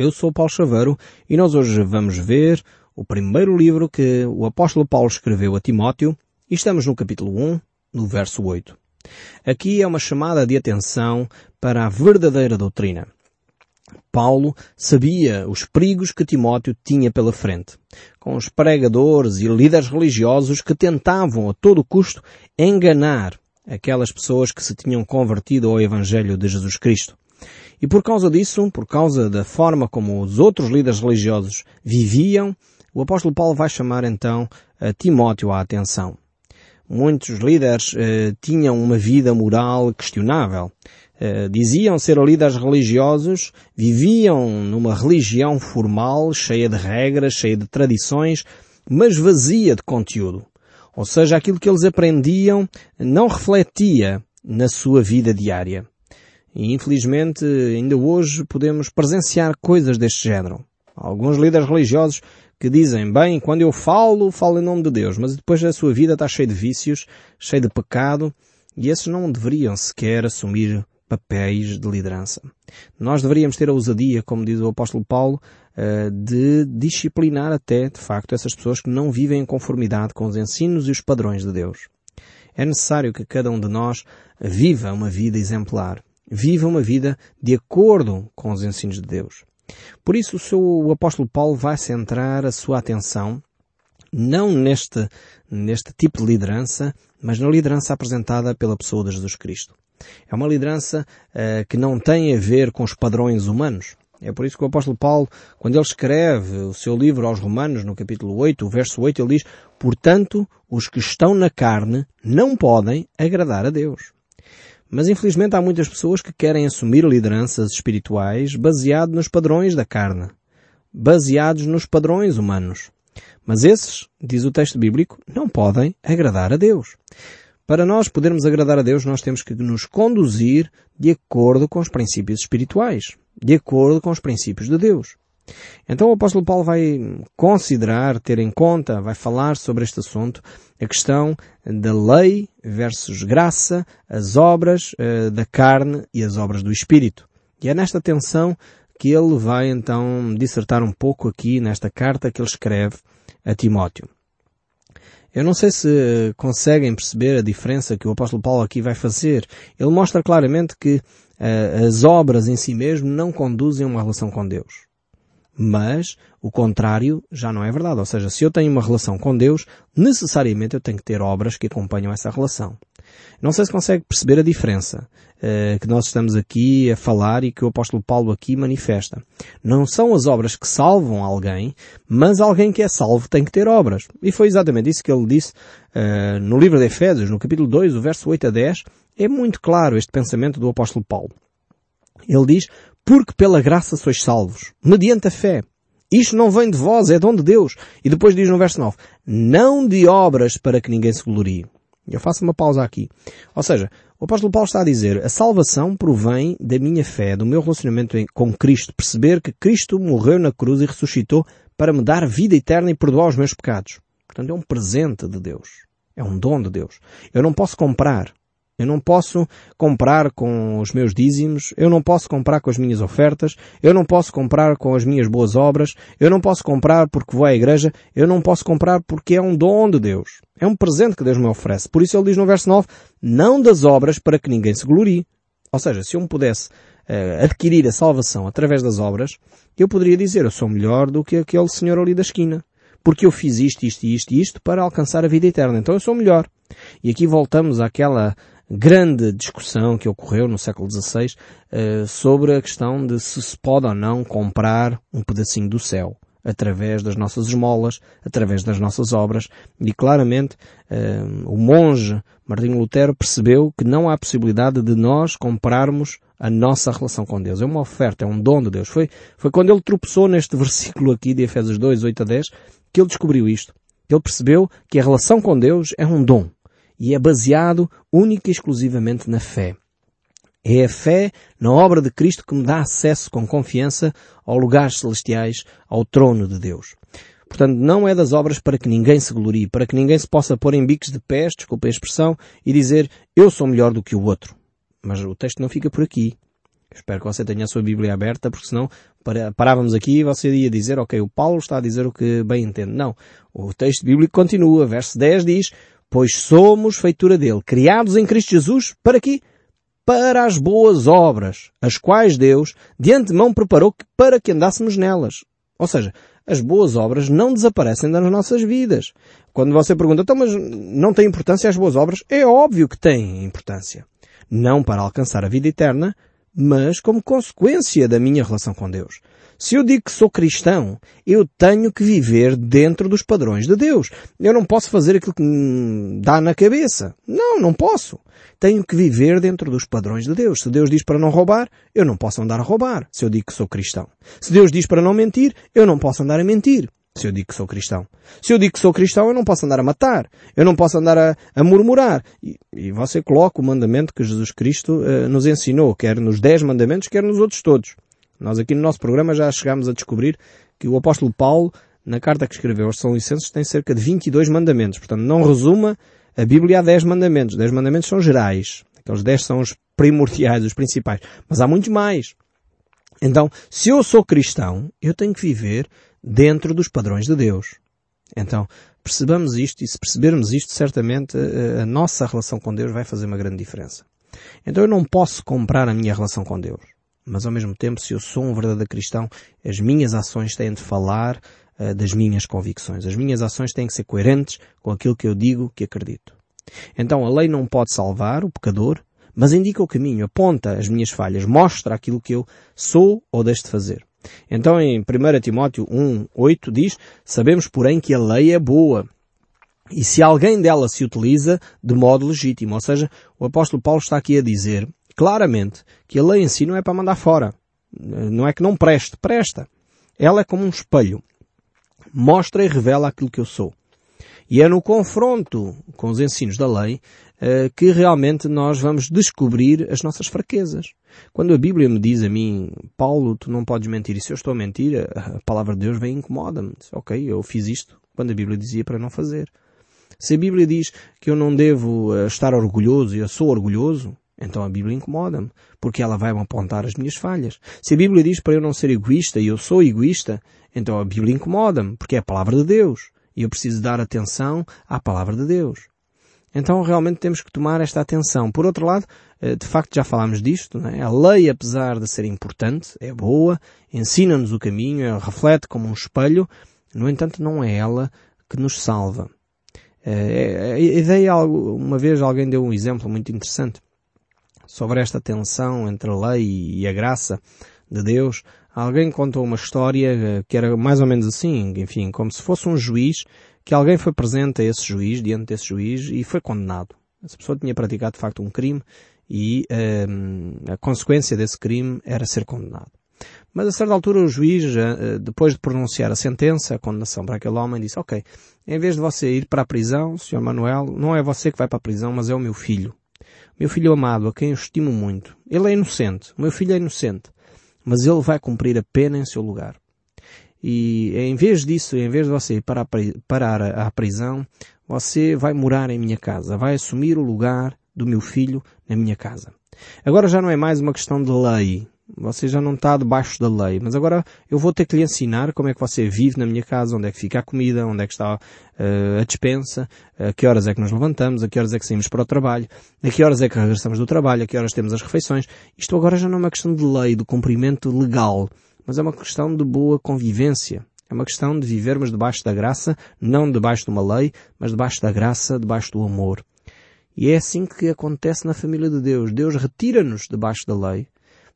Eu sou Paulo Chaveiro e nós hoje vamos ver o primeiro livro que o apóstolo Paulo escreveu a Timóteo e estamos no capítulo 1, no verso 8. Aqui é uma chamada de atenção para a verdadeira doutrina. Paulo sabia os perigos que Timóteo tinha pela frente, com os pregadores e líderes religiosos que tentavam a todo custo enganar aquelas pessoas que se tinham convertido ao Evangelho de Jesus Cristo. E por causa disso, por causa da forma como os outros líderes religiosos viviam, o apóstolo Paulo vai chamar então a Timóteo à atenção. Muitos líderes eh, tinham uma vida moral questionável. Eh, diziam ser líderes religiosos, viviam numa religião formal, cheia de regras, cheia de tradições, mas vazia de conteúdo. Ou seja, aquilo que eles aprendiam não refletia na sua vida diária. E infelizmente ainda hoje podemos presenciar coisas deste género. Alguns líderes religiosos que dizem, bem, quando eu falo, falo em nome de Deus, mas depois a sua vida está cheia de vícios, cheia de pecado, e esses não deveriam sequer assumir papéis de liderança. Nós deveríamos ter a ousadia, como diz o apóstolo Paulo, eh, de disciplinar até, de facto, essas pessoas que não vivem em conformidade com os ensinos e os padrões de Deus. É necessário que cada um de nós viva uma vida exemplar viva uma vida de acordo com os ensinos de Deus. Por isso o, seu, o apóstolo Paulo vai centrar a sua atenção não neste, neste tipo de liderança, mas na liderança apresentada pela pessoa de Jesus Cristo. É uma liderança uh, que não tem a ver com os padrões humanos. É por isso que o apóstolo Paulo, quando ele escreve o seu livro aos Romanos, no capítulo 8, o verso 8, ele diz, Portanto, os que estão na carne não podem agradar a Deus. Mas infelizmente há muitas pessoas que querem assumir lideranças espirituais baseado nos padrões da carne, baseados nos padrões humanos. Mas esses, diz o texto bíblico, não podem agradar a Deus. Para nós podermos agradar a Deus, nós temos que nos conduzir de acordo com os princípios espirituais, de acordo com os princípios de Deus. Então o apóstolo Paulo vai considerar, ter em conta, vai falar sobre este assunto, a questão da lei versus graça, as obras uh, da carne e as obras do Espírito. E é nesta tensão que ele vai então dissertar um pouco aqui nesta carta que ele escreve a Timóteo. Eu não sei se conseguem perceber a diferença que o apóstolo Paulo aqui vai fazer. Ele mostra claramente que uh, as obras em si mesmo não conduzem a uma relação com Deus. Mas o contrário já não é verdade. Ou seja, se eu tenho uma relação com Deus, necessariamente eu tenho que ter obras que acompanham essa relação. Não sei se consegue perceber a diferença uh, que nós estamos aqui a falar e que o apóstolo Paulo aqui manifesta. Não são as obras que salvam alguém, mas alguém que é salvo tem que ter obras. E foi exatamente isso que ele disse uh, no livro de Efésios, no capítulo 2, o verso 8 a 10. É muito claro este pensamento do apóstolo Paulo. Ele diz, porque pela graça sois salvos, mediante a fé. Isto não vem de vós, é dom de Deus. E depois diz no verso 9, não de obras para que ninguém se glorie. Eu faço uma pausa aqui. Ou seja, o apóstolo Paulo está a dizer, a salvação provém da minha fé, do meu relacionamento com Cristo, perceber que Cristo morreu na cruz e ressuscitou para me dar vida eterna e perdoar os meus pecados. Portanto, é um presente de Deus. É um dom de Deus. Eu não posso comprar. Eu não posso comprar com os meus dízimos, eu não posso comprar com as minhas ofertas, eu não posso comprar com as minhas boas obras, eu não posso comprar porque vou à igreja, eu não posso comprar porque é um dom de Deus. É um presente que Deus me oferece. Por isso ele diz no verso 9, não das obras para que ninguém se glorie. Ou seja, se eu me pudesse uh, adquirir a salvação através das obras, eu poderia dizer, eu sou melhor do que aquele senhor ali da esquina. Porque eu fiz isto, isto e isto e isto para alcançar a vida eterna. Então eu sou melhor. E aqui voltamos àquela grande discussão que ocorreu no século XVI uh, sobre a questão de se se pode ou não comprar um pedacinho do céu através das nossas esmolas, através das nossas obras, e claramente uh, o monge Martinho Lutero percebeu que não há possibilidade de nós comprarmos a nossa relação com Deus. É uma oferta, é um dom de Deus. Foi, foi quando ele tropeçou neste versículo aqui de Efésios 2, 8 a 10, que ele descobriu isto. Ele percebeu que a relação com Deus é um dom e é baseado única e exclusivamente na fé. É a fé na obra de Cristo que me dá acesso com confiança aos lugares celestiais, ao trono de Deus. Portanto, não é das obras para que ninguém se glorie, para que ninguém se possa pôr em bicos de pés, desculpe a expressão, e dizer eu sou melhor do que o outro. Mas o texto não fica por aqui. Espero que você tenha a sua Bíblia aberta, porque senão parávamos aqui e você ia dizer, ok, o Paulo está a dizer o que bem entende. Não. O texto bíblico continua. Verso 10 diz, pois somos feitura dele, criados em Cristo Jesus, para quê? Para as boas obras, as quais Deus de antemão preparou para que andássemos nelas. Ou seja, as boas obras não desaparecem das nossas vidas. Quando você pergunta, então, mas não tem importância as boas obras? É óbvio que têm importância. Não para alcançar a vida eterna, mas como consequência da minha relação com Deus. Se eu digo que sou cristão, eu tenho que viver dentro dos padrões de Deus. Eu não posso fazer aquilo que me dá na cabeça. Não, não posso. Tenho que viver dentro dos padrões de Deus. Se Deus diz para não roubar, eu não posso andar a roubar, se eu digo que sou cristão. Se Deus diz para não mentir, eu não posso andar a mentir se eu digo que sou cristão. Se eu digo que sou cristão, eu não posso andar a matar. Eu não posso andar a, a murmurar. E, e, você coloca o mandamento que Jesus Cristo uh, nos ensinou, quer nos dez mandamentos, quer nos outros todos. Nós aqui no nosso programa já chegámos a descobrir que o apóstolo Paulo, na carta que escreveu aos São Licenses, tem cerca de 22 mandamentos. Portanto, não resuma a Bíblia a 10 mandamentos. 10 mandamentos são gerais. Aqueles 10 são os primordiais, os principais. Mas há muitos mais. Então, se eu sou cristão, eu tenho que viver dentro dos padrões de Deus. Então, percebamos isto e se percebermos isto, certamente a nossa relação com Deus vai fazer uma grande diferença. Então eu não posso comprar a minha relação com Deus. Mas ao mesmo tempo, se eu sou um verdadeiro cristão, as minhas ações têm de falar uh, das minhas convicções. As minhas ações têm que ser coerentes com aquilo que eu digo que acredito. Então a lei não pode salvar o pecador, mas indica o caminho, aponta as minhas falhas, mostra aquilo que eu sou ou deixo de fazer. Então em 1 Timóteo 1, 8 diz, sabemos porém que a lei é boa, e se alguém dela se utiliza de modo legítimo. Ou seja, o apóstolo Paulo está aqui a dizer claramente que a lei em si não é para mandar fora. Não é que não preste, presta. Ela é como um espelho. Mostra e revela aquilo que eu sou. E é no confronto com os ensinos da lei que realmente nós vamos descobrir as nossas fraquezas. Quando a Bíblia me diz a mim, Paulo, tu não podes mentir, e se eu estou a mentir, a palavra de Deus vem e incomoda-me. Ok, eu fiz isto quando a Bíblia dizia para não fazer. Se a Bíblia diz que eu não devo uh, estar orgulhoso e eu sou orgulhoso, então a Bíblia incomoda-me, porque ela vai-me apontar as minhas falhas. Se a Bíblia diz para eu não ser egoísta e eu sou egoísta, então a Bíblia incomoda-me, porque é a palavra de Deus. E eu preciso dar atenção à palavra de Deus. Então realmente temos que tomar esta atenção. Por outro lado, eh, de facto já falámos disto, é? a lei apesar de ser importante, é boa, ensina-nos o caminho, reflete como um espelho, no entanto não é ela que nos salva. Eh, a ideia, uma vez alguém deu um exemplo muito interessante sobre esta tensão entre a lei e a graça de Deus, alguém contou uma história eh, que era mais ou menos assim, enfim, como se fosse um juiz, que alguém foi presente a esse juiz, diante desse juiz, e foi condenado. Essa pessoa tinha praticado de facto um crime e ehm, a consequência desse crime era ser condenado. Mas a certa altura o juiz, eh, depois de pronunciar a sentença, a condenação para aquele homem, disse, ok, em vez de você ir para a prisão, Sr. Manuel, não é você que vai para a prisão, mas é o meu filho. Meu filho amado, a quem eu estimo muito. Ele é inocente. O meu filho é inocente mas ele vai cumprir a pena em seu lugar. E em vez disso, em vez de você parar à prisão, você vai morar em minha casa, vai assumir o lugar do meu filho na minha casa. Agora já não é mais uma questão de lei, você já não está debaixo da lei, mas agora eu vou ter que lhe ensinar como é que você vive na minha casa, onde é que fica a comida, onde é que está uh, a dispensa, a que horas é que nos levantamos, a que horas é que saímos para o trabalho, a que horas é que regressamos do trabalho, a que horas temos as refeições. Isto agora já não é uma questão de lei, de cumprimento legal, mas é uma questão de boa convivência. É uma questão de vivermos debaixo da graça, não debaixo de uma lei, mas debaixo da graça, debaixo do amor. E é assim que acontece na família de Deus. Deus retira-nos debaixo da lei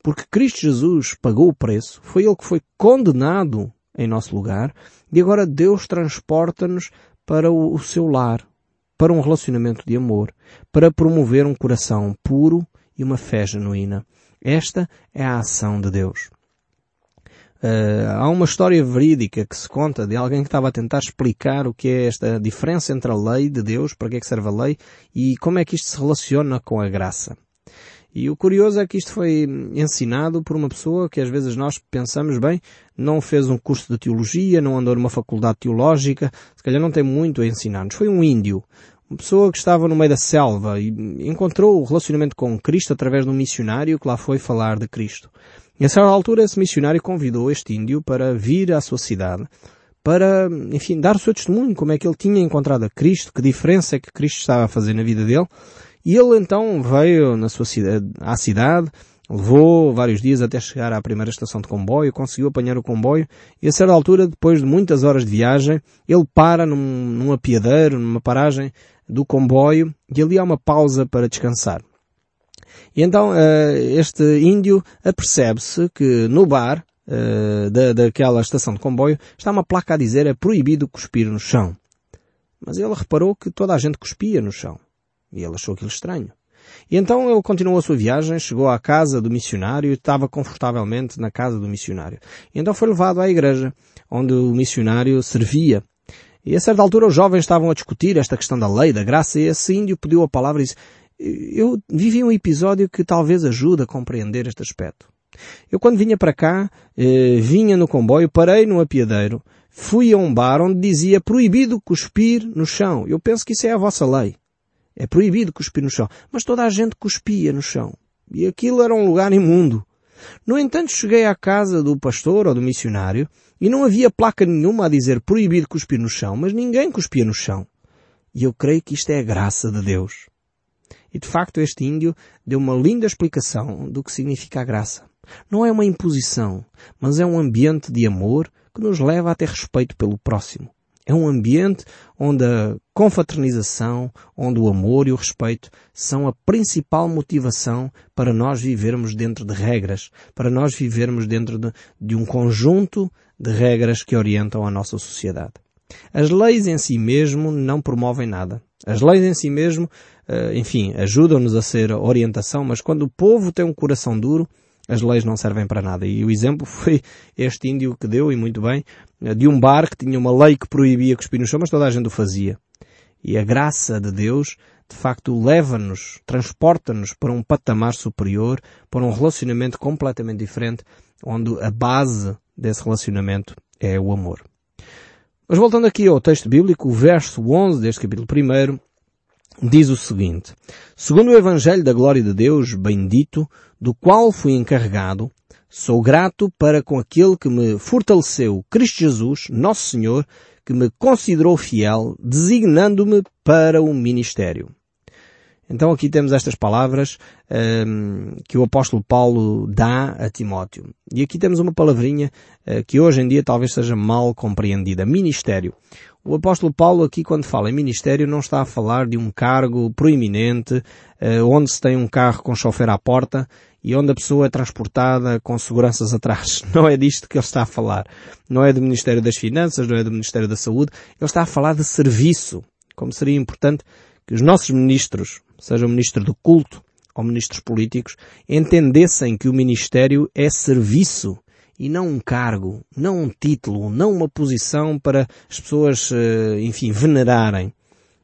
porque Cristo Jesus pagou o preço, foi Ele que foi condenado em nosso lugar, e agora Deus transporta-nos para o, seu lar, para um relacionamento de amor, para promover um coração puro e uma fé genuína. Esta é a ação de Deus. Uh, há uma história verídica que se conta de alguém que estava a tentar explicar o que é esta diferença entre a lei de Deus, para que é que serve a lei, e como é que isto se relaciona com a graça. E o curioso é que isto foi ensinado por uma pessoa que às vezes nós pensamos bem, não fez um curso de teologia, não andou numa faculdade teológica, se calhar não tem muito a ensinar-nos. Foi um índio, uma pessoa que estava no meio da selva e encontrou o relacionamento com Cristo através de um missionário que lá foi falar de Cristo. E a certa altura esse missionário convidou este índio para vir à sua cidade para, enfim, dar o seu testemunho, como é que ele tinha encontrado a Cristo, que diferença é que Cristo estava a fazer na vida dele. E ele então veio na sua cidade, à cidade, levou vários dias até chegar à primeira estação de comboio, conseguiu apanhar o comboio e a certa altura, depois de muitas horas de viagem, ele para num, num apiadeiro, numa paragem do comboio e ali há uma pausa para descansar. E então eh, este índio apercebe-se que no bar uh, da, daquela estação de comboio, está uma placa a dizer é proibido cuspir no chão. Mas ele reparou que toda a gente cuspia no chão. E ele achou aquilo estranho. E então ele continuou a sua viagem, chegou à casa do missionário e estava confortavelmente na casa do missionário. E então foi levado à igreja, onde o missionário servia. E a certa altura os jovens estavam a discutir esta questão da lei, da graça, e esse índio pediu a palavra e disse, eu vivi um episódio que talvez ajude a compreender este aspecto. Eu quando vinha para cá, eh, vinha no comboio, parei no apiadeiro, fui a um bar onde dizia proibido cuspir no chão. Eu penso que isso é a vossa lei. É proibido cuspir no chão. Mas toda a gente cuspia no chão. E aquilo era um lugar imundo. No entanto, cheguei à casa do pastor ou do missionário e não havia placa nenhuma a dizer proibido cuspir no chão, mas ninguém cuspia no chão. E eu creio que isto é a graça de Deus. E de facto este índio deu uma linda explicação do que significa a graça. Não é uma imposição, mas é um ambiente de amor que nos leva a ter respeito pelo próximo. É um ambiente onde a confraternização, onde o amor e o respeito são a principal motivação para nós vivermos dentro de regras, para nós vivermos dentro de, de um conjunto de regras que orientam a nossa sociedade. As leis em si mesmo não promovem nada. As leis em si mesmo, eh, enfim, ajudam-nos a ser orientação, mas quando o povo tem um coração duro, as leis não servem para nada. E o exemplo foi este índio que deu, e muito bem, de um bar que tinha uma lei que proibia cuspir no chão, mas toda a gente o fazia. E a graça de Deus, de facto, leva-nos, transporta-nos para um patamar superior, para um relacionamento completamente diferente, onde a base desse relacionamento é o amor. Mas voltando aqui ao texto bíblico, o verso 11 deste capítulo 1 diz o seguinte, segundo o Evangelho da Glória de Deus, bendito, do qual fui encarregado, sou grato para com aquele que me fortaleceu, Cristo Jesus, nosso Senhor, que me considerou fiel, designando-me para o ministério. Então aqui temos estas palavras um, que o apóstolo Paulo dá a Timóteo. E aqui temos uma palavrinha uh, que hoje em dia talvez seja mal compreendida. Ministério. O apóstolo Paulo aqui quando fala em ministério não está a falar de um cargo proeminente, uh, onde se tem um carro com chofer à porta e onde a pessoa é transportada com seguranças atrás. Não é disto que ele está a falar. Não é do Ministério das Finanças, não é do Ministério da Saúde. Ele está a falar de serviço. Como seria importante que os nossos ministros, seja o ministro do culto ou ministros políticos, entendessem que o ministério é serviço e não um cargo, não um título, não uma posição para as pessoas, eh, enfim, venerarem.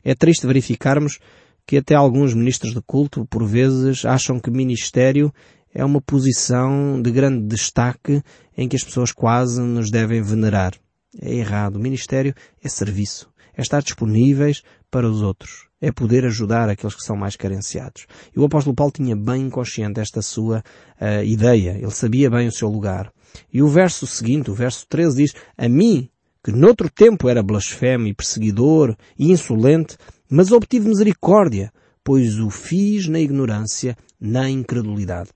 É triste verificarmos que até alguns ministros de culto, por vezes, acham que ministério é uma posição de grande destaque em que as pessoas quase nos devem venerar. É errado. O ministério é serviço. É estar disponíveis para os outros é poder ajudar aqueles que são mais carenciados. E o apóstolo Paulo tinha bem consciente esta sua uh, ideia. Ele sabia bem o seu lugar. E o verso seguinte, o verso 13 diz, a mim, que noutro tempo era blasfemo e perseguidor e insolente, mas obtive misericórdia, pois o fiz na ignorância, na incredulidade.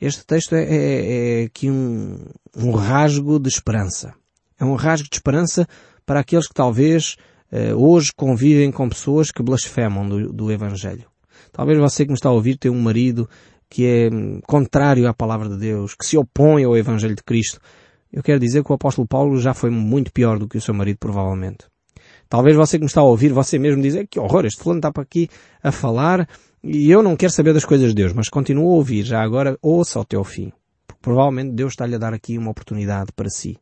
Este texto é, é, é aqui um, um rasgo de esperança. É um rasgo de esperança para aqueles que talvez hoje convivem com pessoas que blasfemam do, do Evangelho. Talvez você que me está a ouvir tenha um marido que é hum, contrário à palavra de Deus, que se opõe ao Evangelho de Cristo. Eu quero dizer que o apóstolo Paulo já foi muito pior do que o seu marido, provavelmente. Talvez você que me está a ouvir, você mesmo dizer que horror, este fulano está para aqui a falar e eu não quero saber das coisas de Deus, mas continuo a ouvir, já agora ouça até ao fim. Porque provavelmente Deus está-lhe a dar aqui uma oportunidade para si.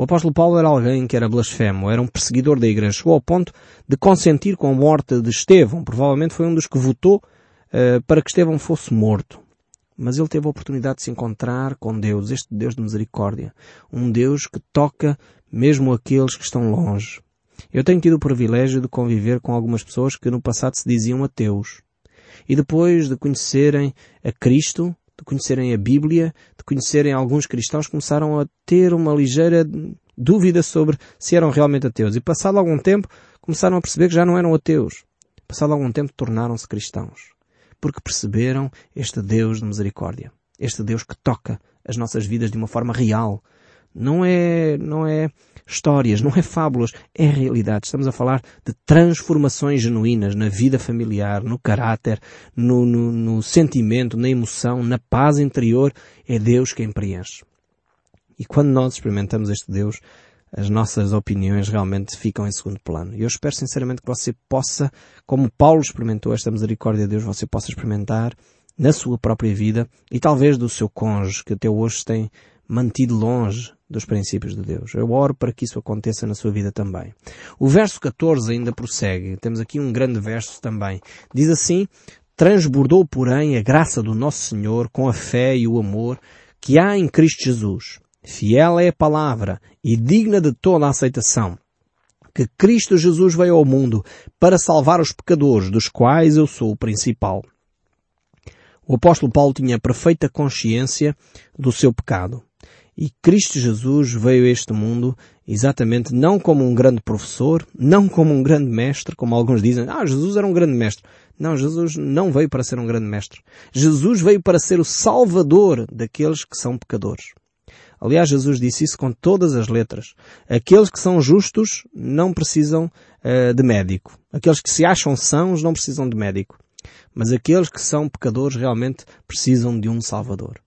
O apóstolo Paulo era alguém que era blasfemo, era um perseguidor da igreja. Chegou ao ponto de consentir com a morte de Estevão. Provavelmente foi um dos que votou uh, para que Estevão fosse morto. Mas ele teve a oportunidade de se encontrar com Deus, este Deus de misericórdia. Um Deus que toca mesmo aqueles que estão longe. Eu tenho tido o privilégio de conviver com algumas pessoas que no passado se diziam ateus. E depois de conhecerem a Cristo, de conhecerem a Bíblia, de conhecerem alguns cristãos, começaram a ter uma ligeira dúvida sobre se eram realmente ateus. E passado algum tempo, começaram a perceber que já não eram ateus. Passado algum tempo, tornaram-se cristãos. Porque perceberam este Deus de misericórdia. Este Deus que toca as nossas vidas de uma forma real. Não é, não é histórias, não é fábulas, é realidade. Estamos a falar de transformações genuínas na vida familiar, no caráter, no, no, no sentimento, na emoção, na paz interior. É Deus quem preenche. E quando nós experimentamos este Deus, as nossas opiniões realmente ficam em segundo plano. E eu espero sinceramente que você possa, como Paulo experimentou esta misericórdia de Deus, você possa experimentar na sua própria vida e talvez do seu cônjuge que até hoje tem mantido longe dos princípios de Deus. Eu oro para que isso aconteça na sua vida também. O verso 14 ainda prossegue. Temos aqui um grande verso também. Diz assim, transbordou, porém, a graça do nosso Senhor com a fé e o amor que há em Cristo Jesus. Fiel é a palavra e digna de toda a aceitação que Cristo Jesus veio ao mundo para salvar os pecadores, dos quais eu sou o principal. O apóstolo Paulo tinha perfeita consciência do seu pecado. E Cristo Jesus veio a este mundo exatamente não como um grande professor, não como um grande mestre, como alguns dizem, ah, Jesus era um grande mestre. Não, Jesus não veio para ser um grande mestre. Jesus veio para ser o salvador daqueles que são pecadores. Aliás, Jesus disse isso com todas as letras. Aqueles que são justos não precisam uh, de médico. Aqueles que se acham sãos não precisam de médico. Mas aqueles que são pecadores realmente precisam de um Salvador.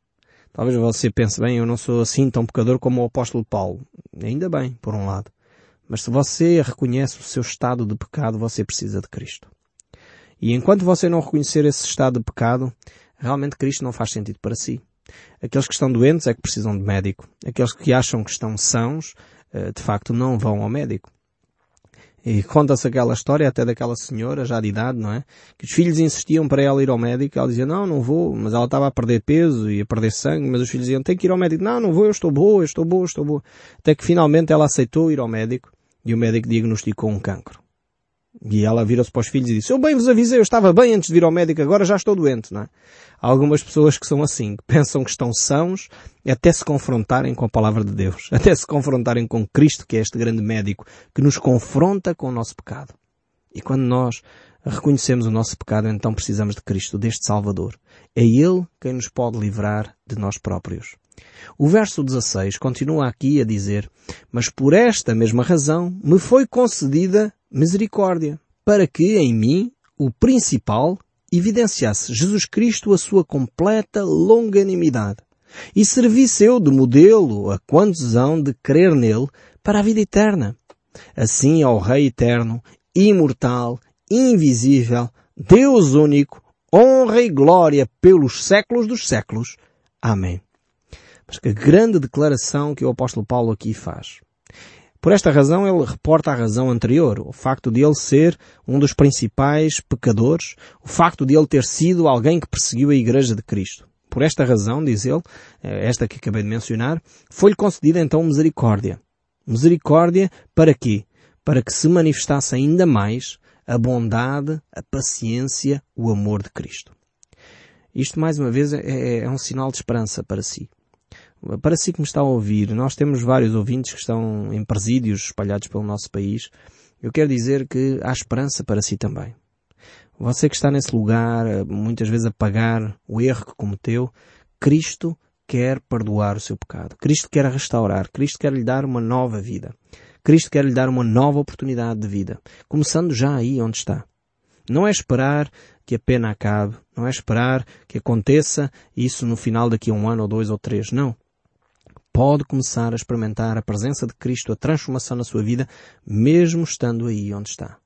Talvez você pense, bem, eu não sou assim tão pecador como o apóstolo Paulo. Ainda bem, por um lado. Mas se você reconhece o seu estado de pecado, você precisa de Cristo. E enquanto você não reconhecer esse estado de pecado, realmente Cristo não faz sentido para si. Aqueles que estão doentes é que precisam de médico. Aqueles que acham que estão sãos, eh, de facto, não vão ao médico. E conta-se aquela história até daquela senhora, já de idade, não é? Que os filhos insistiam para ela ir ao médico. Ela dizia, não, não vou. Mas ela estava a perder peso e a perder sangue. Mas os filhos diziam, tem que ir ao médico. Não, não vou, eu estou boa, eu estou boa, eu estou boa. Até que finalmente ela aceitou ir ao médico e o médico diagnosticou um cancro. E ela vira-se para os filhos e disse, eu bem vos avisei, eu estava bem antes de vir ao médico, agora já estou doente, não é? Há algumas pessoas que são assim, que pensam que estão sãos até se confrontarem com a palavra de Deus, até se confrontarem com Cristo, que é este grande médico, que nos confronta com o nosso pecado. E quando nós reconhecemos o nosso pecado, então precisamos de Cristo, deste Salvador. É Ele quem nos pode livrar de nós próprios. O verso 16 continua aqui a dizer, mas por esta mesma razão me foi concedida misericórdia, para que em mim, o principal, evidenciasse Jesus Cristo a sua completa longanimidade e servisse eu de modelo a quantos hão de crer nele para a vida eterna. Assim ao Rei eterno, imortal, invisível, Deus único, honra e glória pelos séculos dos séculos. Amém. Mas que grande declaração que o apóstolo Paulo aqui faz. Por esta razão, ele reporta a razão anterior, o facto de ele ser um dos principais pecadores, o facto de ele ter sido alguém que perseguiu a Igreja de Cristo. Por esta razão, diz ele, eh, esta que acabei de mencionar, foi-lhe concedida então misericórdia. Misericórdia para quê? Para que se manifestasse ainda mais a bondade, a paciência, o amor de Cristo. Isto, mais uma vez, é, é um sinal de esperança para si. Para si que me está a ouvir, nós temos vários ouvintes que estão em presídios espalhados pelo nosso país. Eu quero dizer que há esperança para si também. Você que está nesse lugar, muitas vezes a pagar o erro que cometeu, Cristo quer perdoar o seu pecado. Cristo quer restaurar. Cristo quer lhe dar uma nova vida. Cristo quer lhe dar uma nova oportunidade de vida. Começando já aí onde está. Não é esperar que a pena acabe. Não é esperar que aconteça isso no final daqui a um ano ou dois ou três. Não pode começar a experimentar a presença de Cristo, a transformação na sua vida, mesmo estando aí onde está.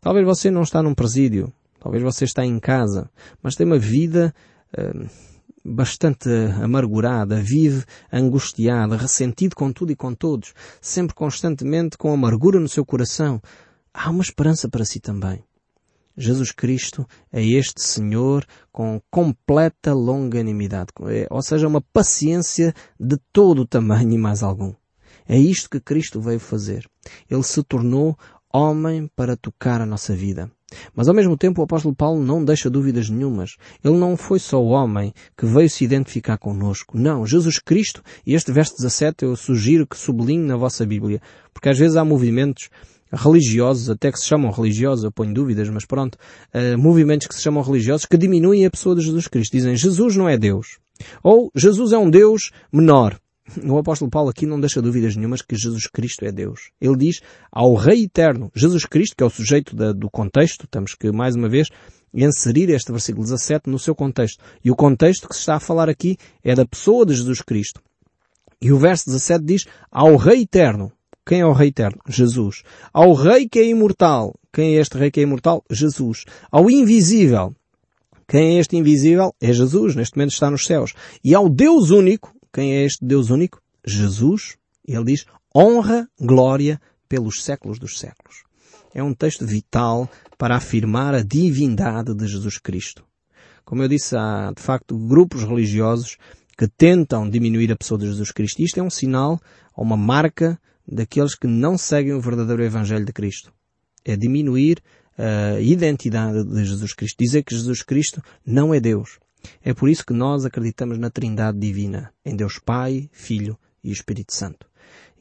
Talvez você não está num presídio, talvez você está em casa, mas tem uma vida uh, bastante amargurada, vive angustiada, ressentido com tudo e com todos, sempre constantemente com amargura no seu coração. Há uma esperança para si também. Jesus Cristo é este Senhor com completa longanimidade, é, ou seja, uma paciência de todo o tamanho e mais algum. É isto que Cristo veio fazer. Ele se tornou homem para tocar a nossa vida. Mas ao mesmo tempo o apóstolo Paulo não deixa dúvidas nenhumas. Ele não foi só o homem que veio se identificar connosco. Não, Jesus Cristo, e este verso 17 eu sugiro que sublinhe na vossa Bíblia, porque às vezes há movimentos religiosos, até que se chamam religiosos, eu ponho dúvidas, mas pronto, uh, movimentos que se chamam religiosos que diminuem a pessoa de Jesus Cristo. Dizem Jesus não é Deus. Ou Jesus é um Deus menor. O apóstolo Paulo aqui não deixa dúvidas nenhumas que Jesus Cristo é Deus. Ele diz ao Rei Eterno, Jesus Cristo, que é o sujeito da, do contexto, temos que, mais uma vez, inserir este versículo 17 no seu contexto. E o contexto que se está a falar aqui é da pessoa de Jesus Cristo. E o verso 17 diz ao Rei Eterno. Quem é o Rei Eterno? Jesus. Ao Rei que é imortal. Quem é este Rei que é imortal? Jesus. Ao Invisível. Quem é este invisível? É Jesus, neste momento está nos céus. E ao Deus único, quem é este Deus único? Jesus. Ele diz honra, glória pelos séculos dos séculos. É um texto vital para afirmar a divindade de Jesus Cristo. Como eu disse, há de facto grupos religiosos que tentam diminuir a pessoa de Jesus Cristo. Isto é um sinal, uma marca daqueles que não seguem o verdadeiro Evangelho de Cristo. É diminuir a identidade de Jesus Cristo. Dizer que Jesus Cristo não é Deus. É por isso que nós acreditamos na Trindade Divina, em Deus Pai, Filho e Espírito Santo.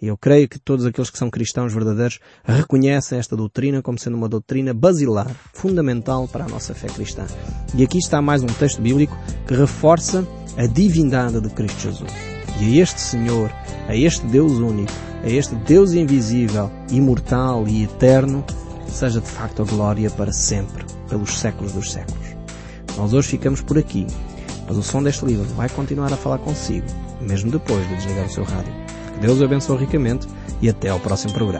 E eu creio que todos aqueles que são cristãos verdadeiros reconhecem esta doutrina como sendo uma doutrina basilar, fundamental para a nossa fé cristã. E aqui está mais um texto bíblico que reforça a divindade de Cristo Jesus. E a este Senhor, a este Deus único, a este Deus invisível, imortal e eterno, seja de facto a glória para sempre, pelos séculos dos séculos. Nós hoje ficamos por aqui, mas o som deste livro vai continuar a falar consigo, mesmo depois de desligar o seu rádio. Que Deus o abençoe ricamente e até ao próximo programa.